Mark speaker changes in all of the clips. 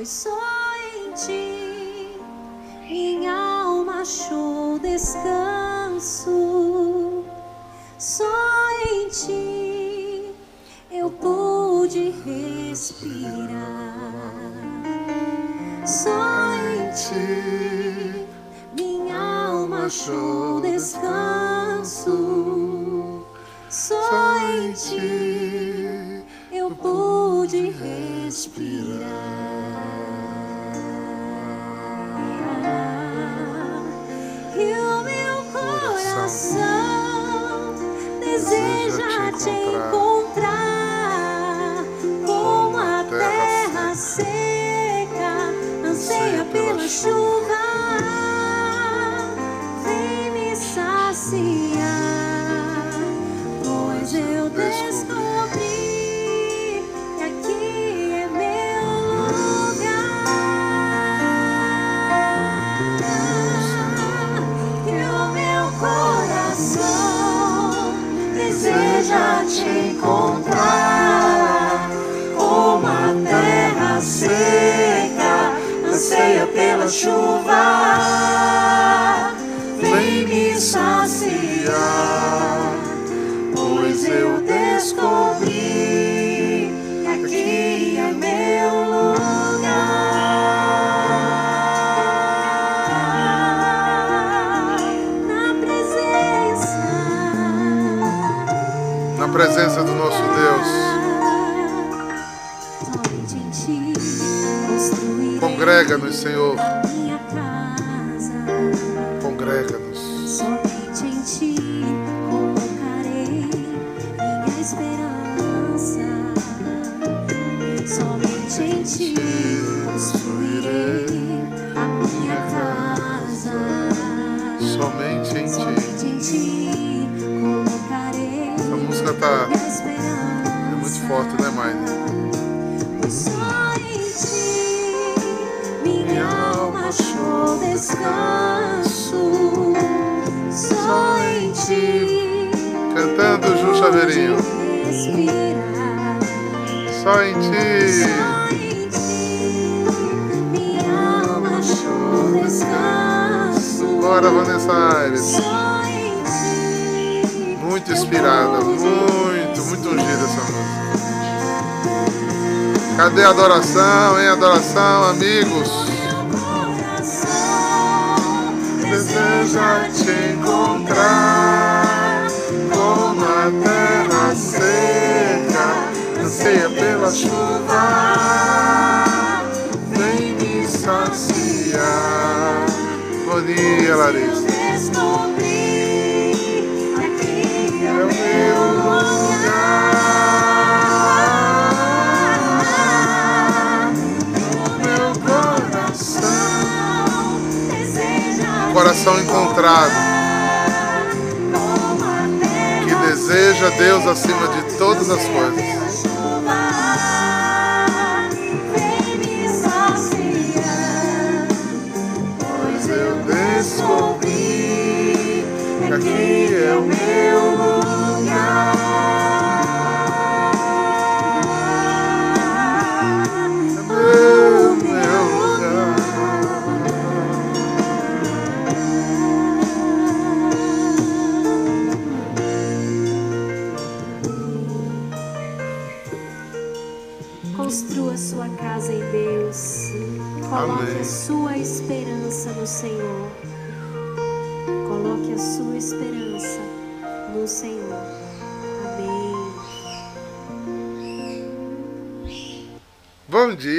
Speaker 1: Pois só em ti minha alma achou descanso. Só em ti eu pude respirar. Só em ti minha alma achou descanso. Só em ti eu pude respirar. Te encontrar como a terra seca anseia pela chuva. Deseja te encontrar como a terra seca anseia pela chuva. Presença
Speaker 2: do nosso Deus. Congrega-nos, Senhor.
Speaker 1: Descanso. Só em ti
Speaker 2: Cantando Ju Chaveirinho. Só em ti.
Speaker 1: Só em ti minha alma achou descanso.
Speaker 2: Bora, Vanessa Aires. Muito inspirada, muito, muito ungida essa música. Cadê a adoração, hein? Adoração, amigos. Deseja te encontrar como a terra seca anseia pela chuva. Vem me saciar. Bom dia, Larissa. Coração encontrado. Que deseja Deus acima de todas as coisas.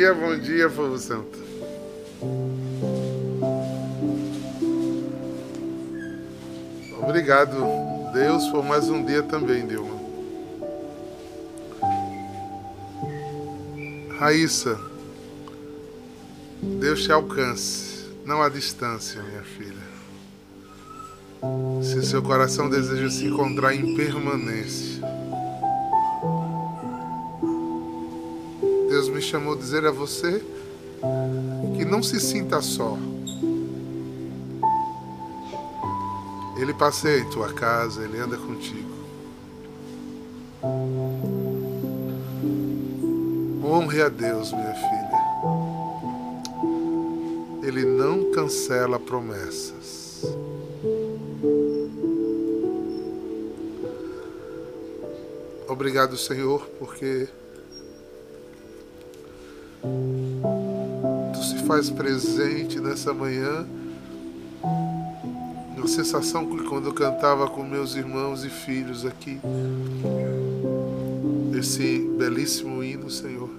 Speaker 2: Dia, bom dia, povo santo. Obrigado, Deus, por mais um dia também, Dilma. Raíssa, Deus te alcance, não há distância, minha filha. Se seu coração deseja se encontrar em permanência, Deus me chamou a dizer a você que não se sinta só. Ele passeia em tua casa, ele anda contigo. Honre a Deus, minha filha. Ele não cancela promessas. Obrigado, Senhor, porque faz presente nessa manhã. Uma sensação que quando eu cantava com meus irmãos e filhos aqui, esse belíssimo hino, Senhor,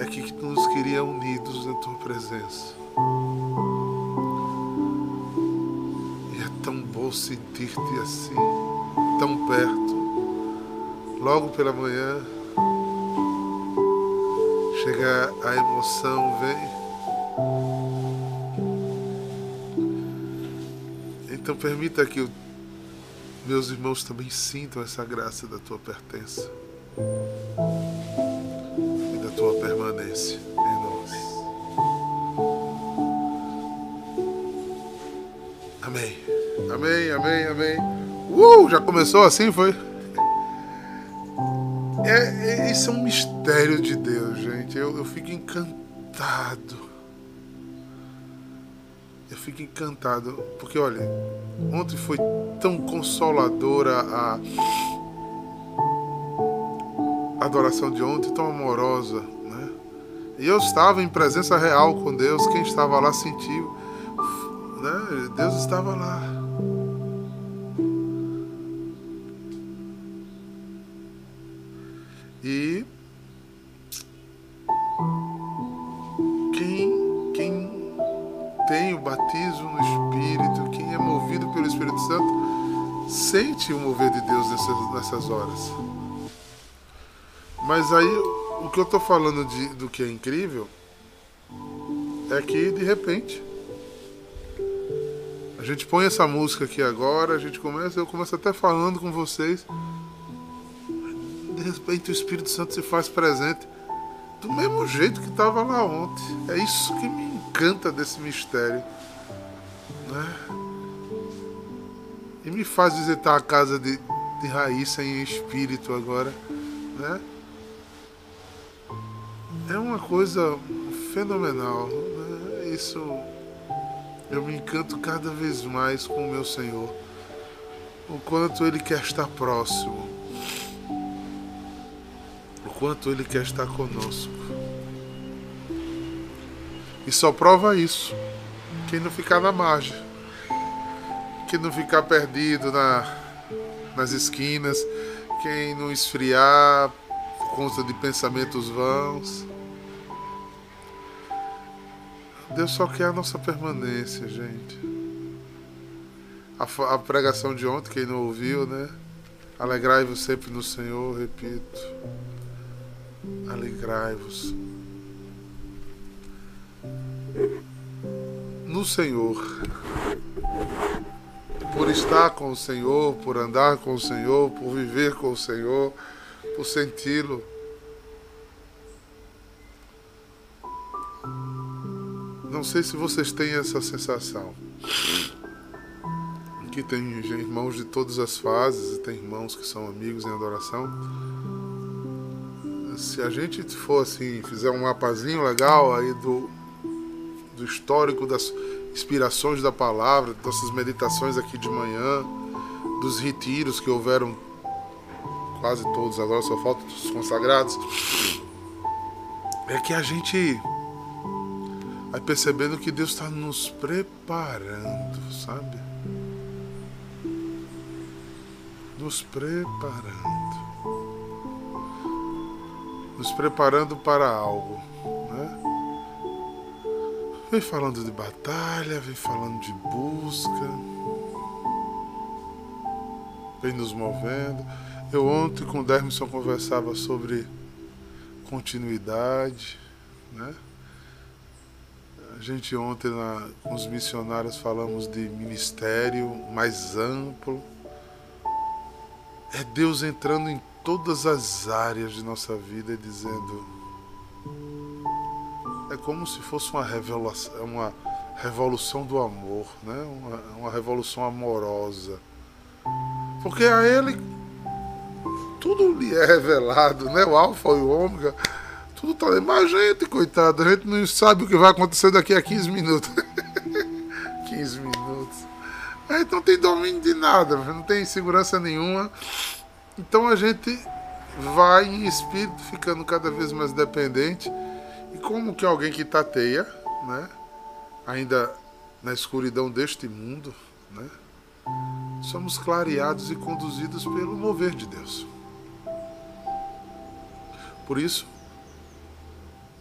Speaker 2: é que tu nos queria unidos na tua presença. E é tão bom sentir-te assim, tão perto, logo pela manhã. A emoção, vem. Então permita que meus irmãos também sintam essa graça da tua pertença e da tua permanência em nós. Amém. Amém, amém, amém. Uh, já começou assim, foi? Eu fico encantado, porque olha, ontem foi tão consoladora a adoração de ontem, tão amorosa, né? E eu estava em presença real com Deus, quem estava lá sentiu, né? Deus estava lá. Horas. Mas aí, o que eu estou falando de, do que é incrível é que, de repente, a gente põe essa música aqui agora, a gente começa, eu começo até falando com vocês. De repente, o Espírito Santo se faz presente do mesmo jeito que estava lá ontem. É isso que me encanta desse mistério. Né? E me faz visitar a casa de, de Raíssa em espírito agora. Né? É uma coisa fenomenal. Né? Isso eu me encanto cada vez mais com o meu Senhor. O quanto Ele quer estar próximo quanto Ele quer estar conosco. E só prova isso quem não ficar na margem, quem não ficar perdido na, nas esquinas, quem não esfriar por conta de pensamentos vãos. Deus só quer a nossa permanência, gente. A, a pregação de ontem, quem não ouviu, né? Alegrai-vos sempre no Senhor, repito alegrai-vos no Senhor. Por estar com o Senhor, por andar com o Senhor, por viver com o Senhor, por senti-lo. Não sei se vocês têm essa sensação. Aqui tem irmãos de todas as fases, e tem irmãos que são amigos em adoração se a gente for assim, fizer um mapazinho legal aí do, do histórico das inspirações da palavra, dessas meditações aqui de manhã, dos retiros que houveram quase todos, agora só faltam os consagrados, é que a gente vai percebendo que Deus está nos preparando, sabe? Nos preparando nos preparando para algo. Vem falando de batalha, vem falando de busca, vem nos movendo. Eu ontem com o Dermisson conversava sobre continuidade, né? A gente ontem na, com os missionários falamos de ministério mais amplo. É Deus entrando em todas as áreas de nossa vida e dizendo. É como se fosse uma revelação, uma revolução do amor, né? uma, uma revolução amorosa. Porque a Ele tudo lhe é revelado, né? O Alfa e o Ômega tudo tá ali. Mas gente, coitado, a gente não sabe o que vai acontecer daqui a 15 minutos. 15 minutos. A gente não tem domínio de nada, não tem segurança nenhuma. Então a gente vai em espírito ficando cada vez mais dependente. E como que alguém que tateia, né? Ainda na escuridão deste mundo, né? Somos clareados e conduzidos pelo mover de Deus. Por isso,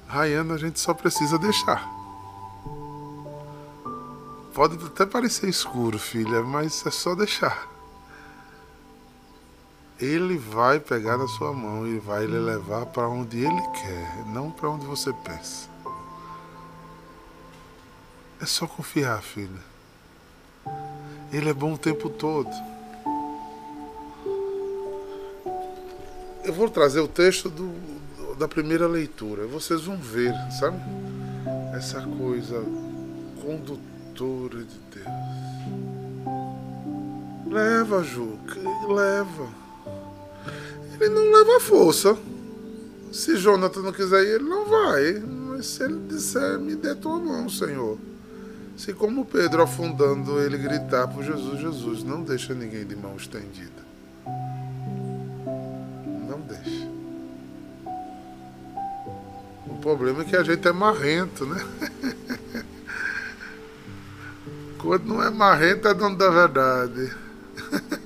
Speaker 2: Rayana a gente só precisa deixar. Pode até parecer escuro, filha, mas é só deixar. Ele vai pegar na sua mão e vai lhe levar para onde ele quer, não para onde você pensa. É só confiar, filha. Ele é bom o tempo todo. Eu vou trazer o texto do, da primeira leitura. Vocês vão ver, sabe? Essa coisa condutora de Deus. Leva, Ju, leva. Ele não leva força. Se Jonathan não quiser ir, ele não vai. Mas se ele disser, me dê tua mão, Senhor. Se como Pedro afundando, ele gritar por Jesus, Jesus, não deixa ninguém de mão estendida. problema é que a gente é marrento, né? Quando não é marrento é dono da verdade.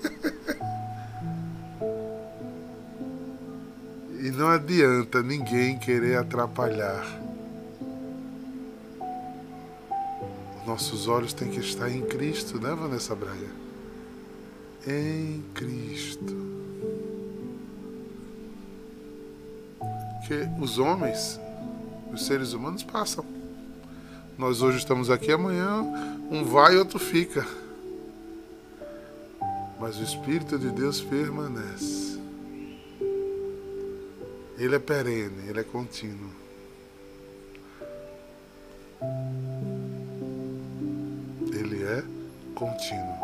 Speaker 2: não adianta ninguém querer atrapalhar. Nossos olhos têm que estar em Cristo, né, Vanessa Braga? Em Cristo. Porque os homens os seres humanos passam. Nós hoje estamos aqui, amanhã um vai e outro fica. Mas o Espírito de Deus permanece. Ele é perene, ele é contínuo. Ele é contínuo.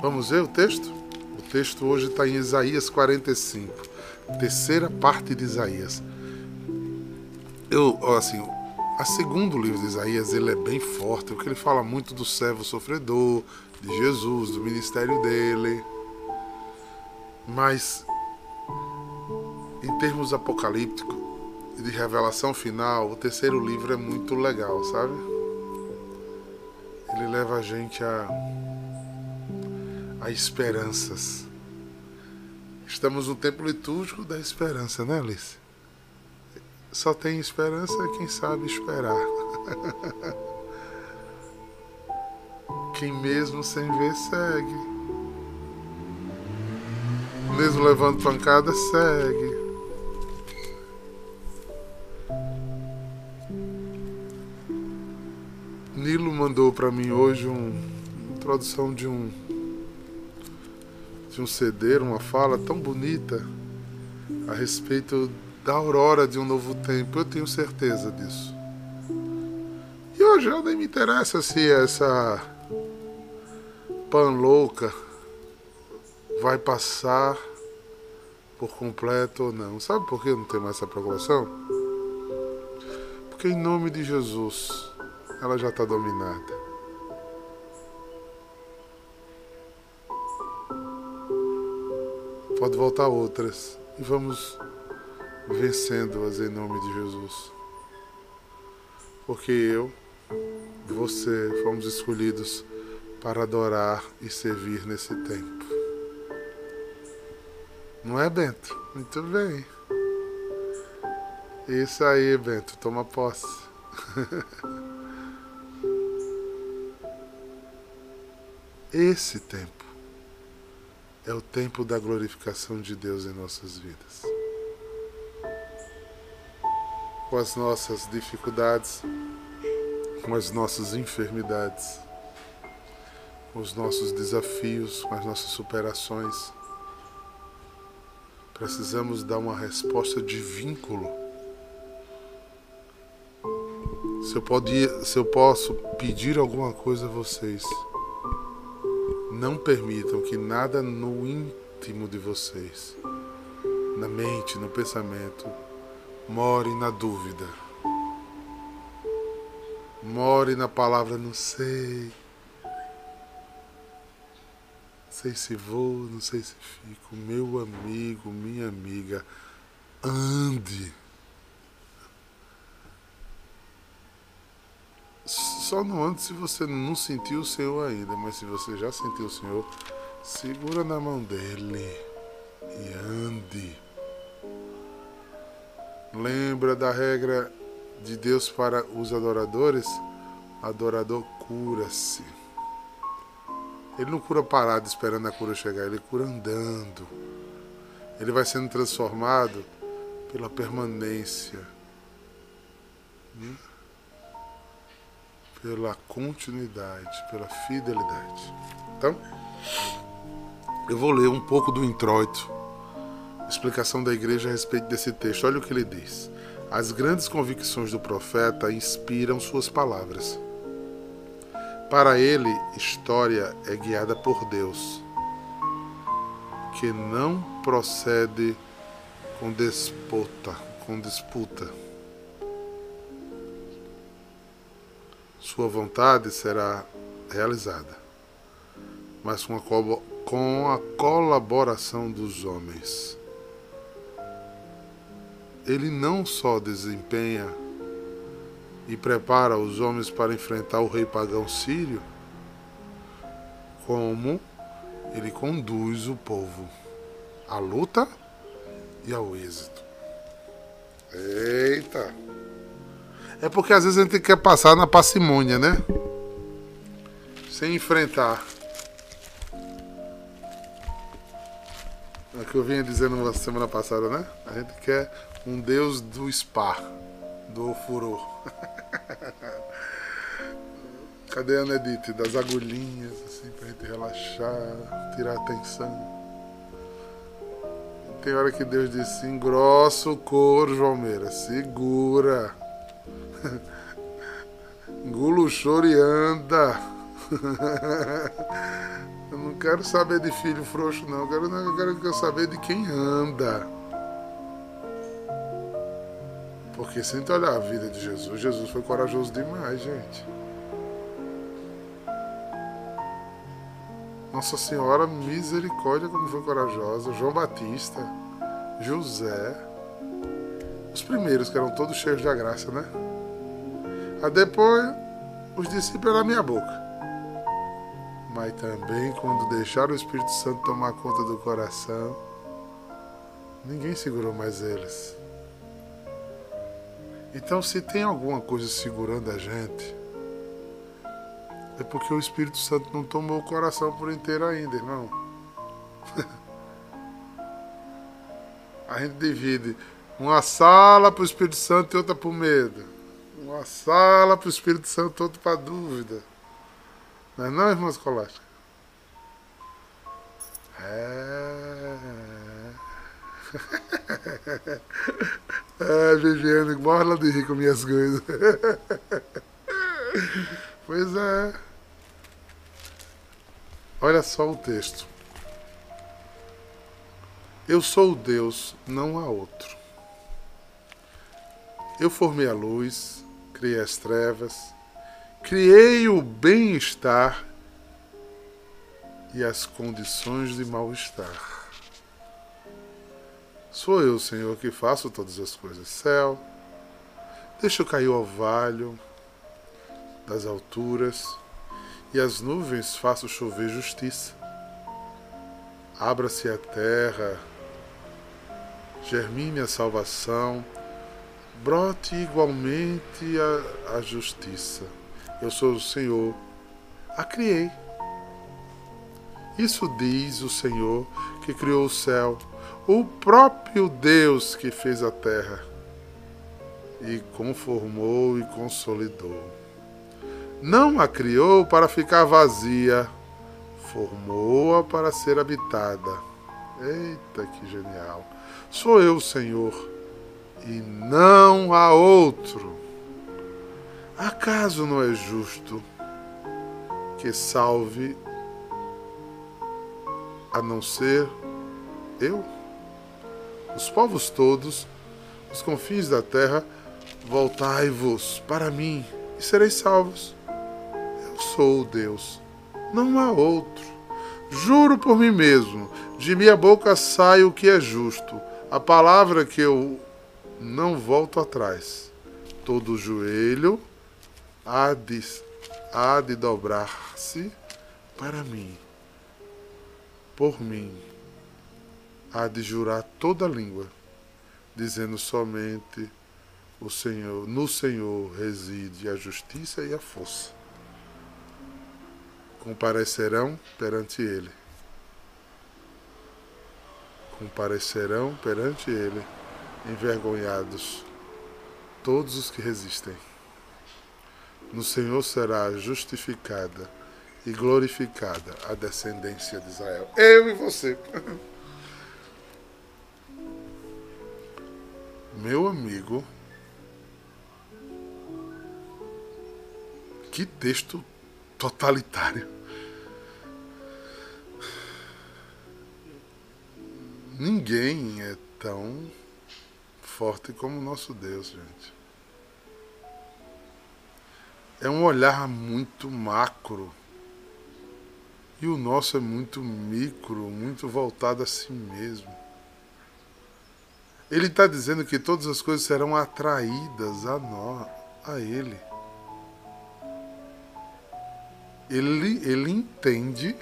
Speaker 2: Vamos ver o texto? O texto hoje está em Isaías 45, terceira parte de Isaías eu, assim, a segundo livro de Isaías, ele é bem forte, porque ele fala muito do servo sofredor, de Jesus, do ministério dele. Mas em termos apocalípticos e de revelação final, o terceiro livro é muito legal, sabe? Ele leva a gente a, a esperanças. Estamos no tempo litúrgico da esperança, né, Alice? Só tem esperança quem sabe esperar. Quem mesmo sem ver segue. Mesmo levando pancada, segue. Nilo mandou para mim hoje um, uma produção de um de um CD, uma fala tão bonita a respeito da aurora de um novo tempo, eu tenho certeza disso. E hoje eu nem me interessa se essa pan louca vai passar por completo ou não. Sabe por que eu não tenho mais essa preocupação? Porque em nome de Jesus ela já está dominada. Pode voltar outras e vamos vencendo-as em nome de Jesus. Porque eu, você, fomos escolhidos para adorar e servir nesse tempo. Não é, Bento? Muito bem. Isso aí, Bento, toma posse. Esse tempo é o tempo da glorificação de Deus em nossas vidas. com as nossas dificuldades, com as nossas enfermidades, com os nossos desafios, com as nossas superações. Precisamos dar uma resposta de vínculo. Se eu, pode, se eu posso pedir alguma coisa a vocês, não permitam que nada no íntimo de vocês, na mente, no pensamento, more na dúvida. More na palavra não sei. sei se vou, não sei se fico. Meu amigo, minha amiga, ande. Só não ande se você não sentiu o Senhor ainda, mas se você já sentiu o Senhor, segura na mão dele e ande. Lembra da regra de Deus para os adoradores? Adorador cura-se. Ele não cura parado esperando a cura chegar, ele cura andando. Ele vai sendo transformado pela permanência, né? Pela continuidade, pela fidelidade. Então, eu vou ler um pouco do introito, explicação da igreja a respeito desse texto. Olha o que ele diz. As grandes convicções do profeta inspiram suas palavras. Para ele, história é guiada por Deus, que não procede com disputa, com disputa. Sua vontade será realizada, mas com a, com a colaboração dos homens. Ele não só desempenha e prepara os homens para enfrentar o rei pagão sírio, como ele conduz o povo à luta e ao êxito. Eita! É porque às vezes a gente quer passar na parcimônia, né? Sem enfrentar. É o que eu vinha dizendo na semana passada, né? A gente quer um Deus do spa, do furor. Cadê a Nedite? Das agulhinhas, assim, pra gente relaxar, tirar a tensão. Tem hora que Deus diz assim, grosso o couro, Joalmeira, segura. Engula o choro e anda. Eu não quero saber de filho frouxo, não. Quero, eu quero, eu quero saber de quem anda. Porque se a gente olhar a vida de Jesus, Jesus foi corajoso demais, gente. Nossa Senhora, misericórdia, como foi corajosa. João Batista, José. Os primeiros que eram todos cheios da graça, né? Aí depois, os discípulos eram minha boca. Mas também, quando deixaram o Espírito Santo tomar conta do coração, ninguém segurou mais eles. Então, se tem alguma coisa segurando a gente, é porque o Espírito Santo não tomou o coração por inteiro ainda, irmão. a gente divide uma sala para o Espírito Santo e outra para o medo. Uma sala para o Espírito Santo outra para dúvida. Não é não, irmã escolástica? É. Ah, Viviane, morra de rir com minhas coisas. pois é. Olha só o texto. Eu sou o Deus, não há outro. Eu formei a luz, criei as trevas, criei o bem-estar e as condições de mal-estar. Sou eu, Senhor, que faço todas as coisas. Céu, deixa cair o orvalho das alturas e as nuvens faço chover justiça. Abra-se a terra, germine a salvação, brote igualmente a, a justiça. Eu sou o Senhor, a criei. Isso diz o Senhor que criou o céu o próprio Deus que fez a terra. e conformou e consolidou. Não a criou para ficar vazia, formou-a para ser habitada. Eita, que genial! Sou eu, Senhor, e não há outro. Acaso não é justo que salve a não ser eu? Os povos todos, os confins da terra, voltai-vos para mim e sereis salvos. Eu sou o Deus, não há outro. Juro por mim mesmo, de minha boca sai o que é justo, a palavra que eu não volto atrás. Todo joelho há de, há de dobrar-se para mim, por mim, há de jurar toda língua, dizendo somente o Senhor, no Senhor reside a justiça e a força. Comparecerão perante ele. Comparecerão perante ele envergonhados todos os que resistem. No Senhor será justificada e glorificada a descendência de Israel. Eu e você. Meu amigo, que texto totalitário. Ninguém é tão forte como o nosso Deus, gente. É um olhar muito macro. E o nosso é muito micro, muito voltado a si mesmo. Ele está dizendo que todas as coisas serão atraídas a nós, a Ele. Ele, ele entende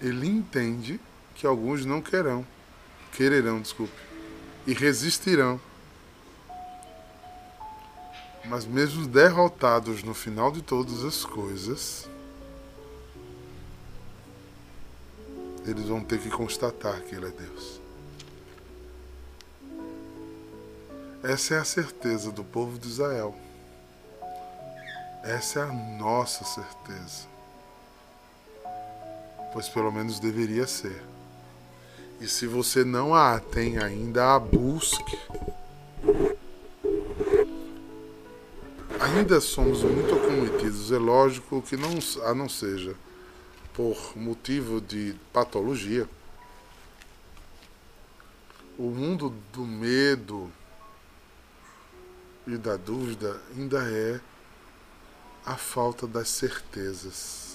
Speaker 2: ele entende que alguns não querão, quererão, desculpe, e resistirão. Mas mesmo derrotados no final de todas as coisas, eles vão ter que constatar que Ele é Deus. Essa é a certeza do povo de Israel. Essa é a nossa certeza pois pelo menos deveria ser. E se você não a tem ainda, a busque. Ainda somos muito acometidos, é lógico que não, a não seja por motivo de patologia. O mundo do medo e da dúvida ainda é a falta das certezas.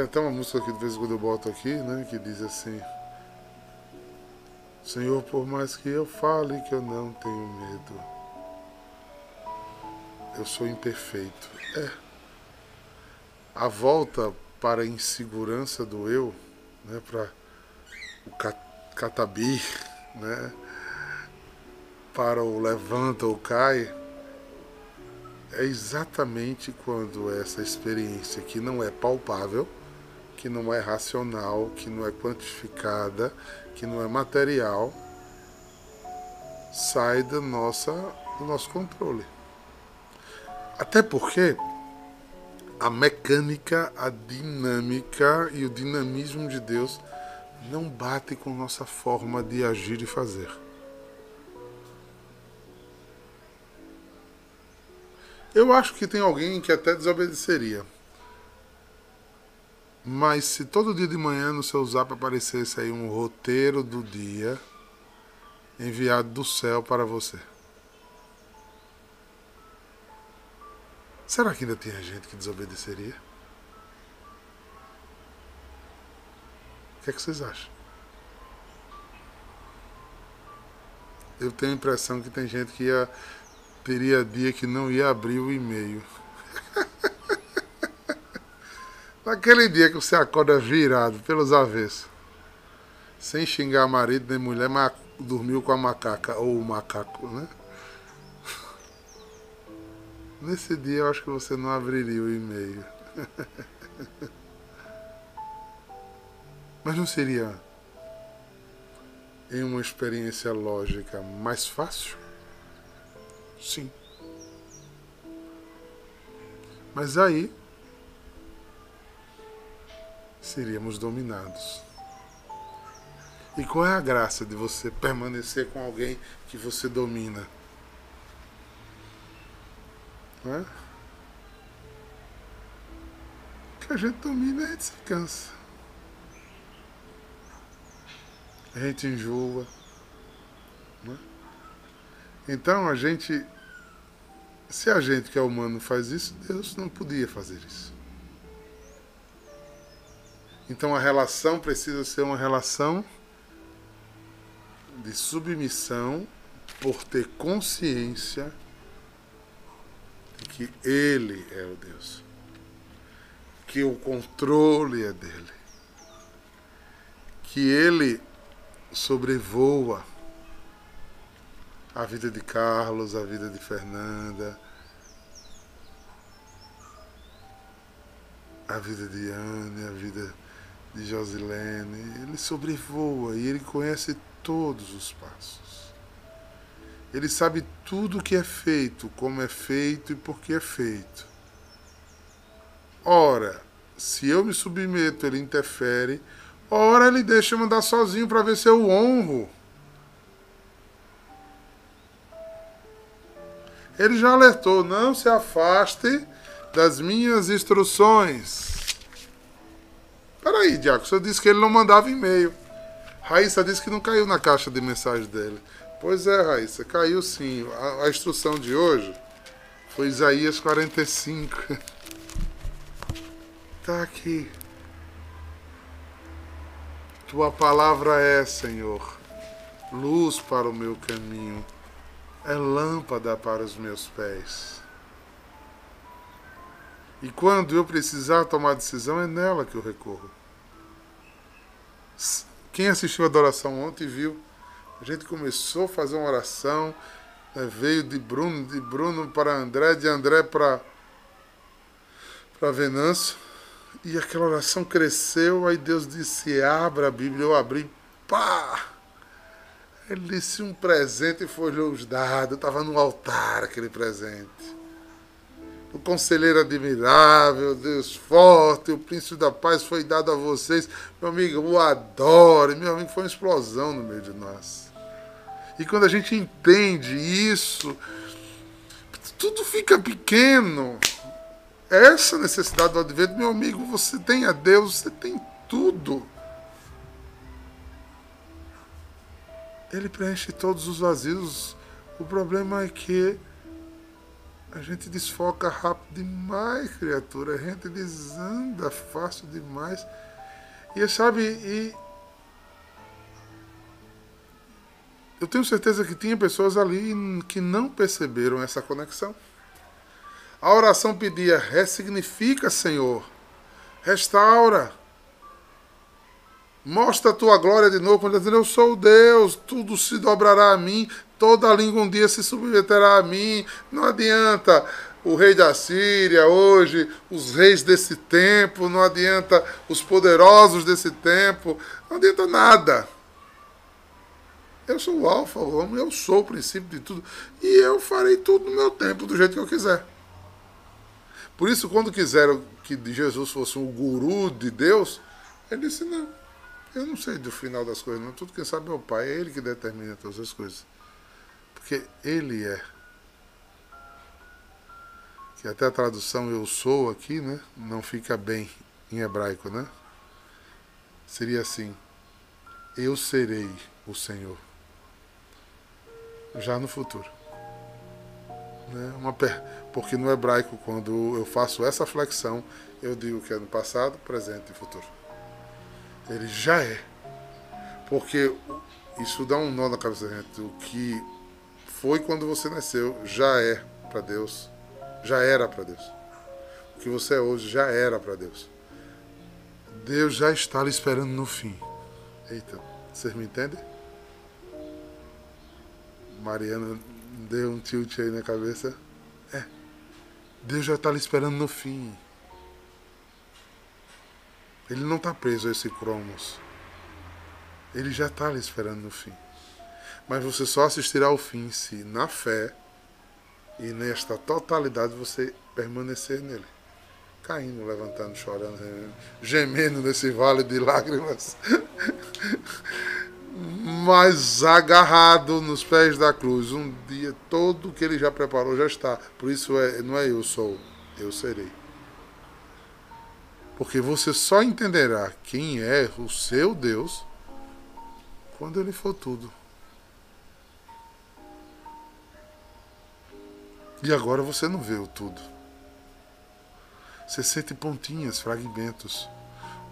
Speaker 2: Tem até uma música que de vez em quando eu boto aqui, né? Que diz assim. Senhor, por mais que eu fale que eu não tenho medo, eu sou imperfeito. É. A volta para a insegurança do eu, né, para o catabi, né, para o levanta ou cai, é exatamente quando essa experiência que não é palpável, que não é racional, que não é quantificada, que não é material, sai da nossa, do nosso controle. Até porque a mecânica, a dinâmica e o dinamismo de Deus não bate com nossa forma de agir e fazer. Eu acho que tem alguém que até desobedeceria. Mas se todo dia de manhã no seu zap aparecesse aí um roteiro do dia enviado do céu para você. Será que ainda tem gente que desobedeceria? O que é que vocês acham? Eu tenho a impressão que tem gente que ia, teria dia que não ia abrir o e-mail. Naquele dia que você acorda virado pelos avessos, sem xingar marido nem mulher, mas dormiu com a macaca ou o macaco, né? Nesse dia eu acho que você não abriria o e-mail. Mas não seria em uma experiência lógica mais fácil? Sim. Mas aí seríamos dominados. E qual é a graça de você permanecer com alguém que você domina? Não é? Que a gente domina, a gente se cansa. A gente enjoa. Não é? Então a gente. Se a gente que é humano faz isso, Deus não podia fazer isso. Então a relação precisa ser uma relação de submissão por ter consciência de que Ele é o Deus, que o controle é dele, que Ele sobrevoa a vida de Carlos, a vida de Fernanda, a vida de Anne, a vida de Josilene. Ele sobrevoa e ele conhece todos os passos. Ele sabe tudo o que é feito, como é feito e por que é feito. Ora, se eu me submeto, ele interfere. Ora, ele deixa eu andar sozinho para ver se eu honro. Ele já alertou: não se afaste das minhas instruções. Peraí, Diaco, você disse que ele não mandava e-mail. Raíssa disse que não caiu na caixa de mensagem dele. Pois é, Raíssa, caiu sim. A, a instrução de hoje foi Isaías 45. Tá aqui. Tua palavra é, Senhor, luz para o meu caminho, é lâmpada para os meus pés. E quando eu precisar tomar decisão, é nela que eu recorro. Quem assistiu a adoração ontem viu. A gente começou a fazer uma oração, né, veio de Bruno, de Bruno para André, de André para para Venâncio. E aquela oração cresceu, aí Deus disse: abra a Bíblia, eu abri, pá! Ele disse: um presente foi lhes dado, estava no altar aquele presente o conselheiro admirável, Deus forte, o príncipe da paz foi dado a vocês. Meu amigo, o adoro. Meu amigo, foi uma explosão no meio de nós. E quando a gente entende isso, tudo fica pequeno. Essa necessidade do advento, meu amigo, você tem a Deus, você tem tudo. Ele preenche todos os vazios. O problema é que a gente desfoca rápido demais, criatura. A gente desanda fácil demais. E sabe, e eu tenho certeza que tinha pessoas ali que não perceberam essa conexão. A oração pedia: ressignifica, Senhor, restaura, mostra a tua glória de novo. Quando dizendo: Eu sou Deus, tudo se dobrará a mim, Toda língua um dia se submeterá a mim. Não adianta o rei da Síria hoje, os reis desse tempo, não adianta os poderosos desse tempo, não adianta nada. Eu sou o alfa, o homem, eu sou o princípio de tudo. E eu farei tudo no meu tempo, do jeito que eu quiser. Por isso, quando quiseram que Jesus fosse o guru de Deus, ele disse, não, eu não sei do final das coisas, não. Tudo quem sabe é o Pai, é Ele que determina todas as coisas. Porque Ele é. Que até a tradução eu sou aqui, né? Não fica bem em hebraico, né? Seria assim: Eu serei o Senhor. Já no futuro. Né? Uma per... Porque no hebraico, quando eu faço essa flexão, eu digo que é no passado, presente e futuro. Ele já é. Porque isso dá um nó na cabeça da gente. O que foi quando você nasceu, já é para Deus, já era para Deus. O que você é hoje já era para Deus. Deus já está lhe esperando no fim. Eita, vocês me entendem? Mariana deu um tilt aí na cabeça. É, Deus já está lhe esperando no fim. Ele não está preso a esse cromos. Ele já está ali esperando no fim. Mas você só assistirá ao fim se, na fé e nesta totalidade, você permanecer nele. Caindo, levantando, chorando, gemendo nesse vale de lágrimas. Mas agarrado nos pés da cruz. Um dia todo que ele já preparou já está. Por isso é, não é eu sou, eu serei. Porque você só entenderá quem é o seu Deus quando ele for tudo. E agora você não vê o tudo. Você sente pontinhas, fragmentos.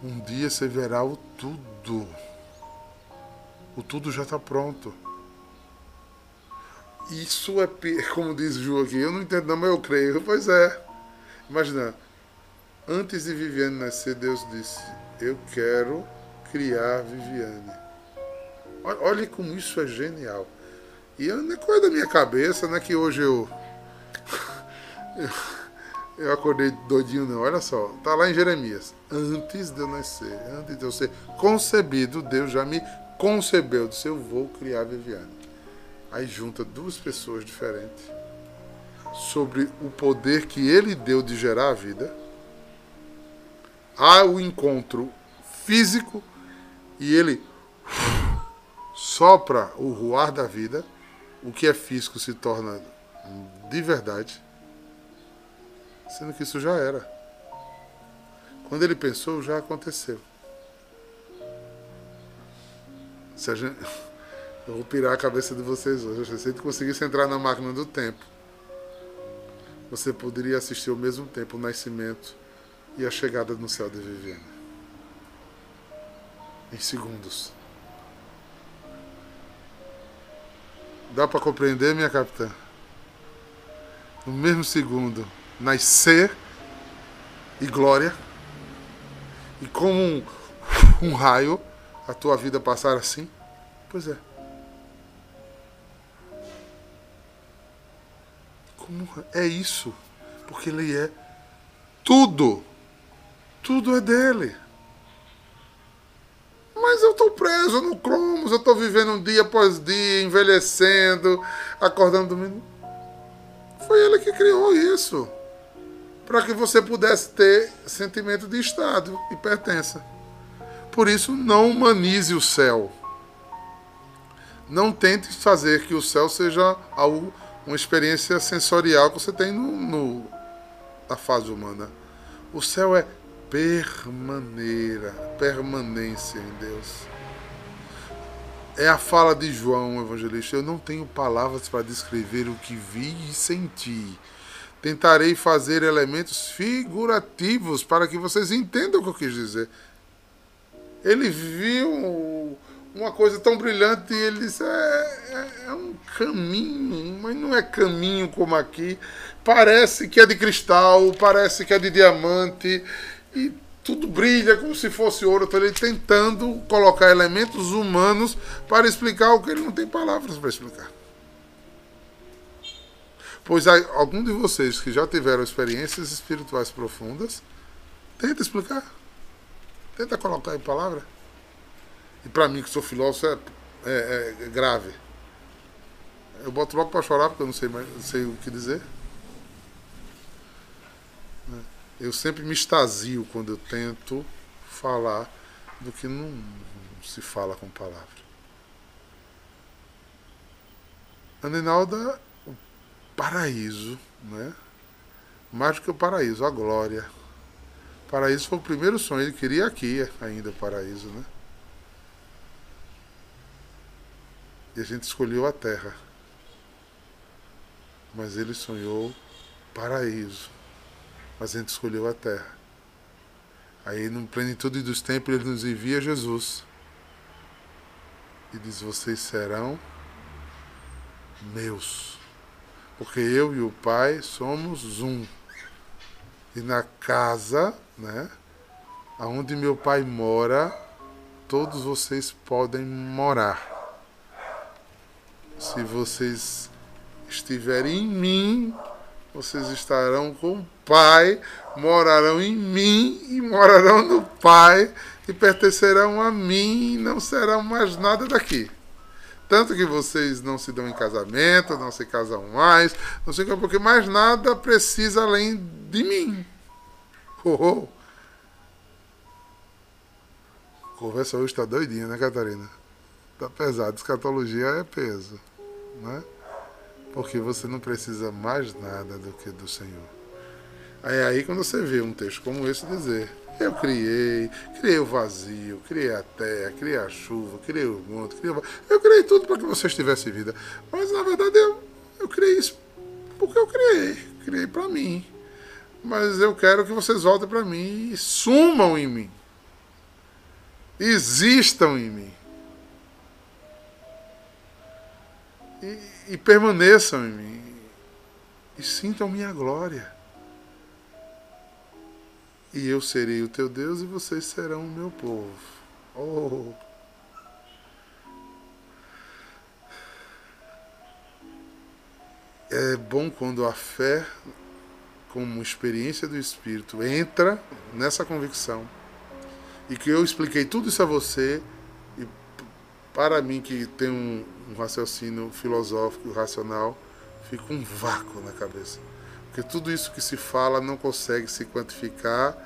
Speaker 2: Um dia você verá o tudo. O tudo já está pronto. Isso é, como diz Ju aqui, eu não entendo não, mas eu creio. Pois é. Imagina, Antes de Viviane nascer, Deus disse: Eu quero criar Viviane. Olha como isso é genial. E não é coisa da minha cabeça, não é que hoje eu. Eu acordei doidinho, não. Olha só, tá lá em Jeremias. Antes de eu nascer, antes de eu ser concebido, Deus já me concebeu. Disse: Eu vou criar Viviane. Aí junta duas pessoas diferentes sobre o poder que ele deu de gerar a vida há o encontro físico e ele sopra o ruar da vida, o que é físico se torna de verdade, sendo que isso já era. Quando ele pensou, já aconteceu. Se a gente... Eu vou pirar a cabeça de vocês hoje. Se ele conseguisse entrar na máquina do tempo, você poderia assistir ao mesmo tempo o nascimento e a chegada no céu de Viviane. Em segundos. Dá para compreender, minha capitã? No mesmo segundo, nascer e glória, e como um, um raio, a tua vida passar assim? Pois é. Como é isso? Porque ele é tudo. Tudo é dele. Mas eu estou preso no cromos, eu estou vivendo dia após dia, envelhecendo, acordando. Foi ele que criou isso. Para que você pudesse ter sentimento de Estado e pertença. Por isso, não humanize o céu. Não tente fazer que o céu seja algo, uma experiência sensorial que você tem no, no na fase humana. O céu é permaneira, permanência em Deus. É a fala de João, evangelista. Eu não tenho palavras para descrever o que vi e senti. Tentarei fazer elementos figurativos para que vocês entendam o que eu quis dizer. Ele viu uma coisa tão brilhante e ele disse: é, é, é um caminho, mas não é caminho como aqui. Parece que é de cristal, parece que é de diamante e tudo brilha como se fosse ouro. Então ele tentando colocar elementos humanos para explicar o que ele não tem palavras para explicar. Pois algum de vocês que já tiveram experiências espirituais profundas, tenta explicar. Tenta colocar em palavra. E para mim, que sou filósofo, é, é, é grave. Eu boto logo para chorar porque eu não sei, mais, não sei o que dizer. eu sempre me extasio quando eu tento falar do que não se fala com palavra. Aninalda, paraíso, né? Mais do que o paraíso, a glória. Paraíso foi o primeiro sonho, ele queria aqui ainda o paraíso, né? E a gente escolheu a terra. Mas ele sonhou paraíso mas a gente escolheu a terra. Aí, no plenitude dos tempos, ele nos envia Jesus e diz: Vocês serão meus, porque eu e o Pai somos um. E na casa, né, aonde meu Pai mora, todos vocês podem morar. Se vocês estiverem em mim, vocês estarão com Pai morarão em mim e morarão no Pai e pertencerão a mim e não serão mais nada daqui. Tanto que vocês não se dão em casamento, não se casam mais, não sei porque mais nada precisa além de mim. Oh, oh. Conversa hoje está doidinha, né, Catarina? Tá pesado. Escatologia é peso, né? Porque você não precisa mais nada do que do Senhor. É aí quando você vê um texto como esse dizer, eu criei, criei o vazio, criei a terra, criei a chuva, criei o mundo, criei o... eu criei tudo para que vocês tivessem vida. Mas na verdade eu, eu criei isso porque eu criei, criei para mim. Mas eu quero que vocês voltem para mim e sumam em mim. Existam em mim. E, e permaneçam em mim. E sintam minha glória e eu serei o teu Deus e vocês serão o meu povo. Oh. É bom quando a fé, como experiência do Espírito, entra nessa convicção e que eu expliquei tudo isso a você e para mim que tem um, um raciocínio filosófico, racional, fica um vácuo na cabeça. Porque tudo isso que se fala não consegue se quantificar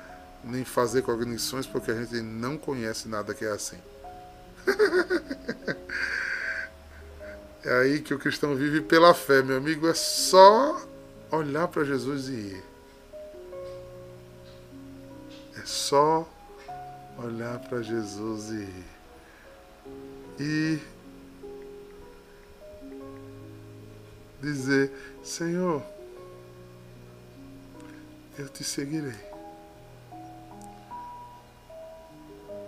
Speaker 2: nem fazer cognições porque a gente não conhece nada que é assim. é aí que o cristão vive pela fé, meu amigo. É só olhar para Jesus e ir. É só olhar para Jesus e ir. E dizer: Senhor, eu te seguirei.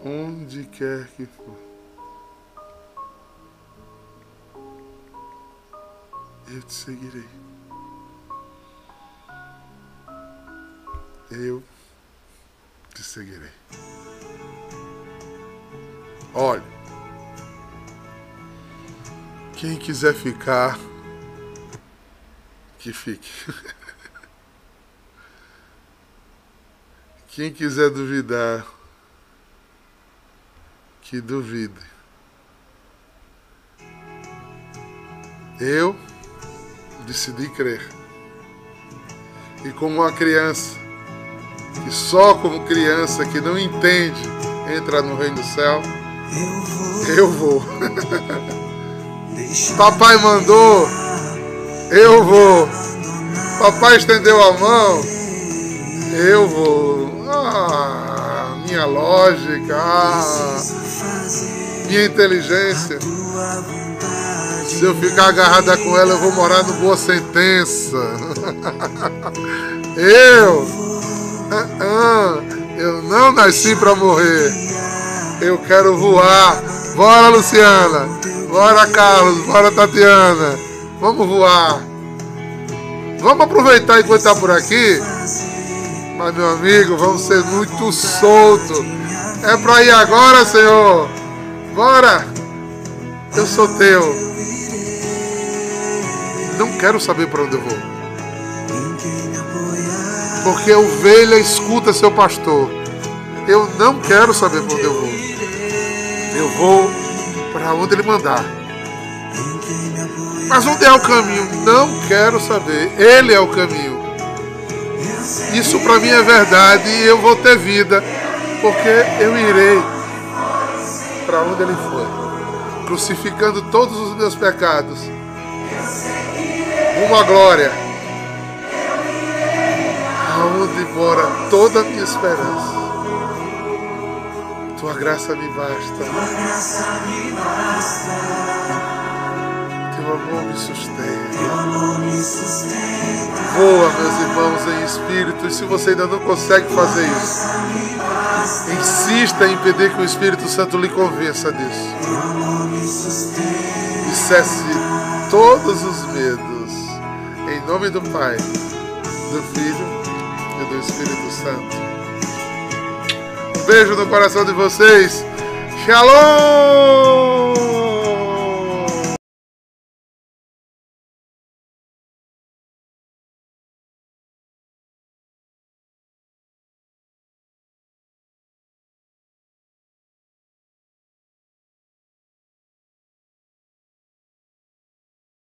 Speaker 2: Onde quer que for. Eu te seguirei. Eu te seguirei. Olha, quem quiser ficar, que fique. Quem quiser duvidar, que duvide. Eu decidi crer. E como uma criança, que só como criança que não entende entra no reino do céu, eu vou. Papai mandou, eu vou. Papai estendeu a mão, eu vou ah, minha lógica, ah, minha inteligência. Se eu ficar agarrada com ela, eu vou morar no Boa Sentença. eu, ah, eu não nasci para morrer. Eu quero voar. Bora, Luciana. Bora, Carlos. Bora, Tatiana. Vamos voar. Vamos aproveitar enquanto está por aqui mas, meu amigo, vamos ser muito soltos. É para ir agora, Senhor. Bora. Eu sou teu. Não quero saber para onde eu vou. Porque a ovelha escuta seu pastor. Eu não quero saber para onde eu vou. Eu vou para onde ele mandar. Mas onde é o caminho? Não quero saber. Ele é o caminho. Isso para mim é verdade e eu vou ter vida, porque eu irei para onde Ele foi, crucificando todos os meus pecados, uma glória, aonde mora toda a minha esperança. Tua graça me basta. Teu amor me sustenta. Voa, meus irmãos, em espírito. E se você ainda não consegue fazer isso, insista em pedir que o Espírito Santo lhe convença disso. E cesse todos os medos. Em nome do Pai, do Filho e do Espírito Santo. Um beijo no coração de vocês. Shalom!